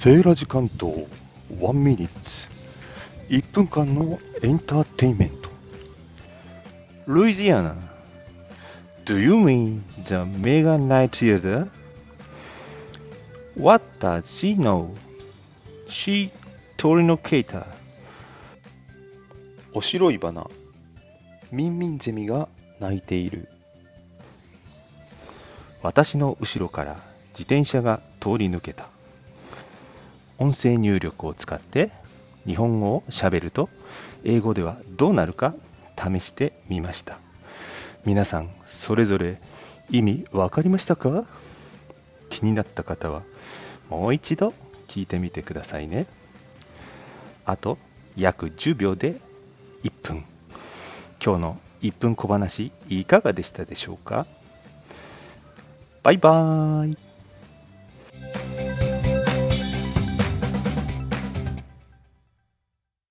セーラジ関東1ミニッツ1分間のエンターテインメント Louisiana. Do you mean the Mega Night Theater? What does she know? She Torinocator. お白い花ミンミンゼミが鳴いている私の後ろから自転車が通り抜けた。音声入力を使って日本語を喋ると英語ではどうなるか試してみました。皆さんそれぞれ意味わかりましたか？気になった方はもう一度聞いてみてくださいね。あと約10秒で1分。今日の1分小話いかがでしたでしょうか？バイバーイ